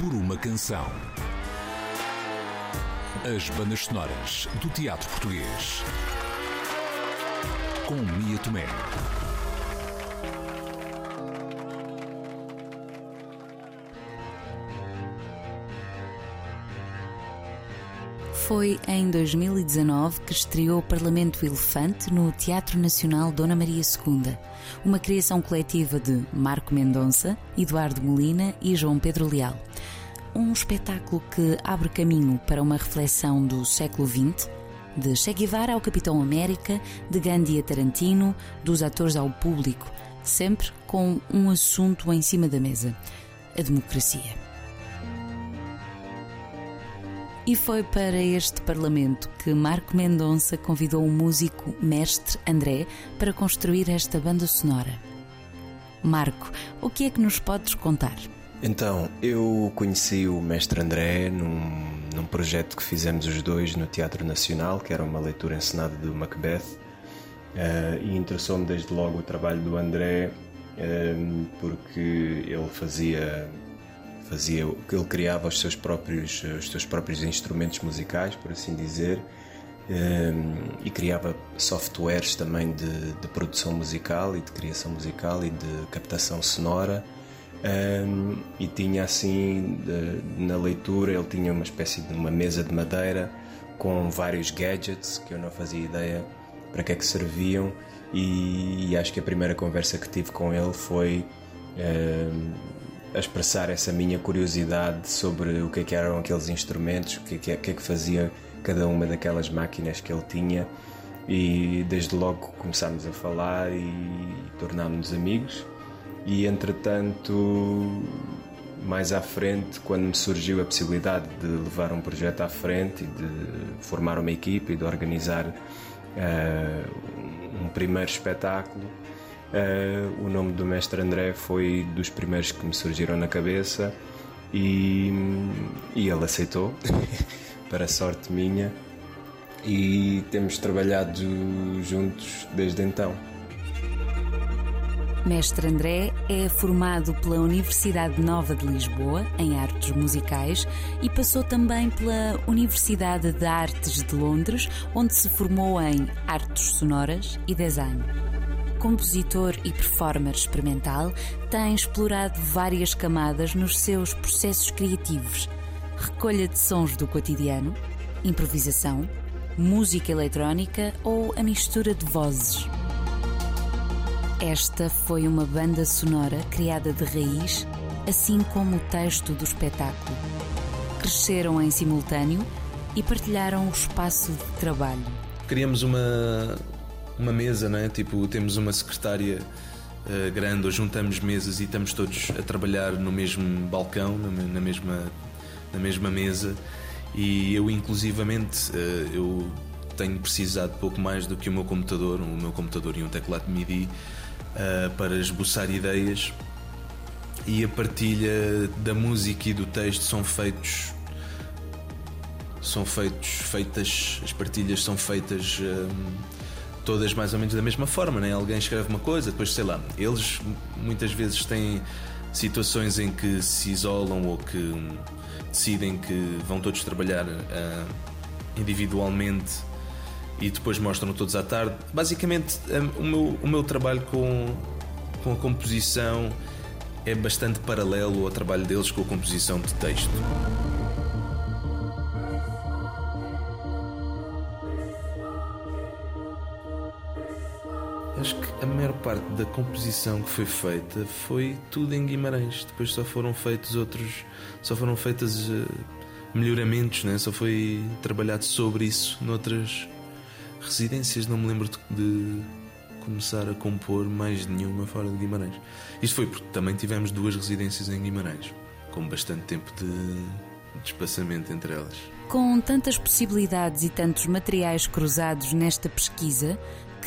por uma canção. As bandas sonoras do teatro português. Com Mia Tomé. Foi em 2019 que estreou o Parlamento Elefante no Teatro Nacional Dona Maria II, uma criação coletiva de Marco Mendonça, Eduardo Molina e João Pedro Leal. Um espetáculo que abre caminho para uma reflexão do século XX, de Che Guevara ao Capitão América, de Gandhi a Tarantino, dos atores ao público, sempre com um assunto em cima da mesa: a democracia. E foi para este Parlamento que Marco Mendonça convidou o músico mestre André para construir esta banda sonora. Marco, o que é que nos podes contar? Então, eu conheci o mestre André num, num projeto que fizemos os dois no Teatro Nacional, que era uma leitura encenada do Macbeth, uh, e interessou-me desde logo o trabalho do André, uh, porque ele fazia fazia ele criava os seus próprios os seus próprios instrumentos musicais por assim dizer um, e criava softwares também de, de, produção musical e de criação musical e de captação sonora um, e tinha assim de, na leitura ele tinha uma espécie de uma mesa de madeira com vários gadgets que eu não fazia ideia para que é que serviam. E, e acho que a primeira conversa que tive com ele foi um, a expressar essa minha curiosidade sobre o que, é que eram aqueles instrumentos, o que, é que, que é que fazia cada uma daquelas máquinas que ele tinha. E desde logo começámos a falar e tornámos-nos amigos e entretanto mais à frente quando me surgiu a possibilidade de levar um projeto à frente e de formar uma equipe e de organizar uh, um primeiro espetáculo Uh, o nome do mestre André foi dos primeiros que me surgiram na cabeça e, e ele aceitou, para sorte minha, e temos trabalhado juntos desde então. Mestre André é formado pela Universidade Nova de Lisboa em artes musicais e passou também pela Universidade de Artes de Londres, onde se formou em artes sonoras e design compositor e performer experimental, tem explorado várias camadas nos seus processos criativos: recolha de sons do cotidiano, improvisação, música eletrónica ou a mistura de vozes. Esta foi uma banda sonora criada de raiz, assim como o texto do espetáculo. Cresceram em simultâneo e partilharam o espaço de trabalho. Queríamos uma, uma mesa, é? Tipo, temos uma secretária uh, grande, ou juntamos mesas e estamos todos a trabalhar no mesmo balcão, na, mesma, na mesma mesa. E eu, inclusivamente, uh, eu tenho precisado pouco mais do que o meu computador, o meu computador e um teclado MIDI uh, para esboçar ideias. E a partilha da música e do texto são feitos são feitos feitas as partilhas são feitas todas mais ou menos da mesma forma, né? Alguém escreve uma coisa, depois sei lá, eles muitas vezes têm situações em que se isolam ou que decidem que vão todos trabalhar uh, individualmente e depois mostram todos à tarde. Basicamente, um, o, meu, o meu trabalho com, com a composição é bastante paralelo ao trabalho deles com a composição de texto. Acho que a maior parte da composição que foi feita foi tudo em Guimarães. Depois só foram feitos outros, só foram feitas uh, melhoramentos, né? só foi trabalhado sobre isso noutras residências. Não me lembro de, de começar a compor mais nenhuma fora de Guimarães. Isto foi porque também tivemos duas residências em Guimarães, com bastante tempo de, de espaçamento entre elas. Com tantas possibilidades e tantos materiais cruzados nesta pesquisa,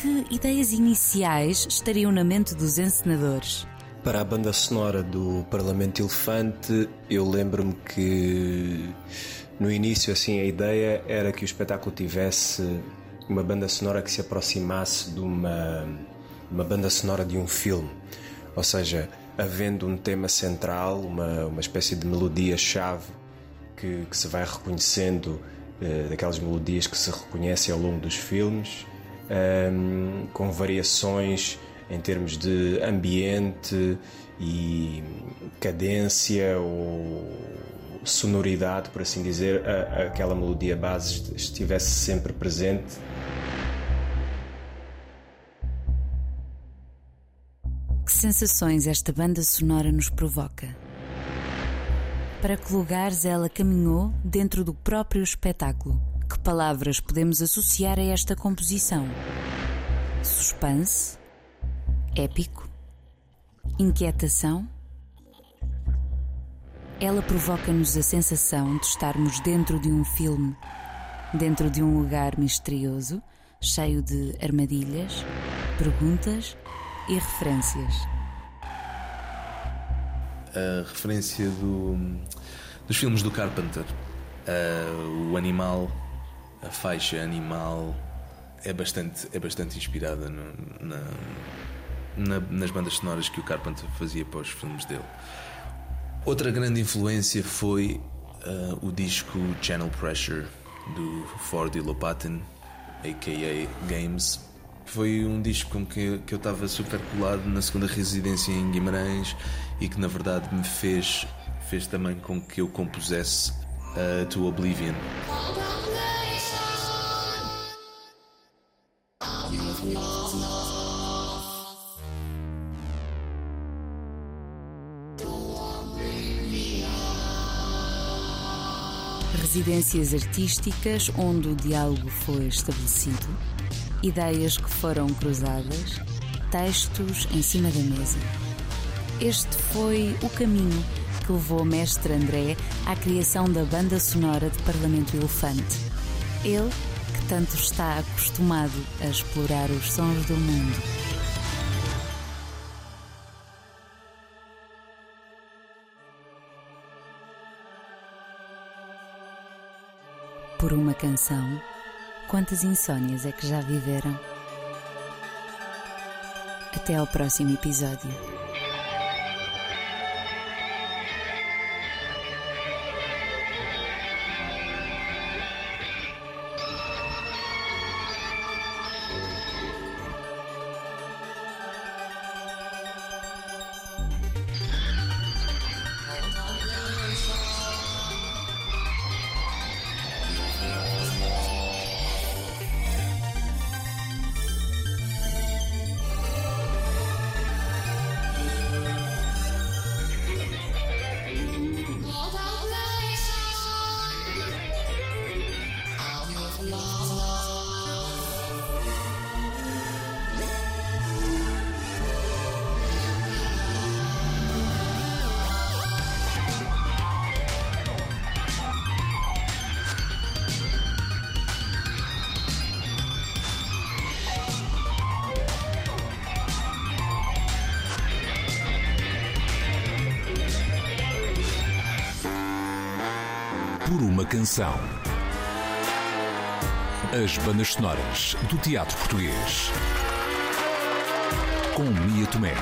que ideias iniciais estariam na mente dos encenadores? Para a banda sonora do Parlamento Elefante, eu lembro-me que no início assim a ideia era que o espetáculo tivesse uma banda sonora que se aproximasse de uma, uma banda sonora de um filme. Ou seja, havendo um tema central, uma, uma espécie de melodia-chave que, que, se vai reconhecendo, eh, daquelas melodias que se reconhecem ao longo dos filmes, ehm, com variações em termos de ambiente e cadência ou sonoridade, por assim dizer, a, a aquela melodia base estivesse sempre presente. Que sensações esta banda sonora nos provoca? Para que lugares ela caminhou dentro do próprio espetáculo? Que palavras podemos associar a esta composição? Suspense? Épico? Inquietação? Ela provoca-nos a sensação de estarmos dentro de um filme, dentro de um lugar misterioso, cheio de armadilhas, perguntas e referências. A referência do, dos filmes do Carpenter, uh, o animal, a faixa animal, é bastante, é bastante inspirada no, na, na, nas bandas sonoras que o Carpenter fazia para os filmes dele. Outra grande influência foi uh, o disco Channel Pressure do Ford Lopatin, a.k.a. Games. Foi um disco com que, que eu estava super colado na segunda residência em Guimarães e que na verdade me fez, fez também com que eu compusesse uh, To Oblivion. Residências artísticas onde o diálogo foi estabelecido, ideias que foram cruzadas, textos em cima da mesa. Este foi o caminho que levou o mestre André à criação da banda sonora de Parlamento Elefante. Ele, que tanto está acostumado a explorar os sons do mundo. Por uma canção, quantas insônias é que já viveram? Até ao próximo episódio. Por uma canção. As bandas sonoras do teatro português. Com Mia Tomé.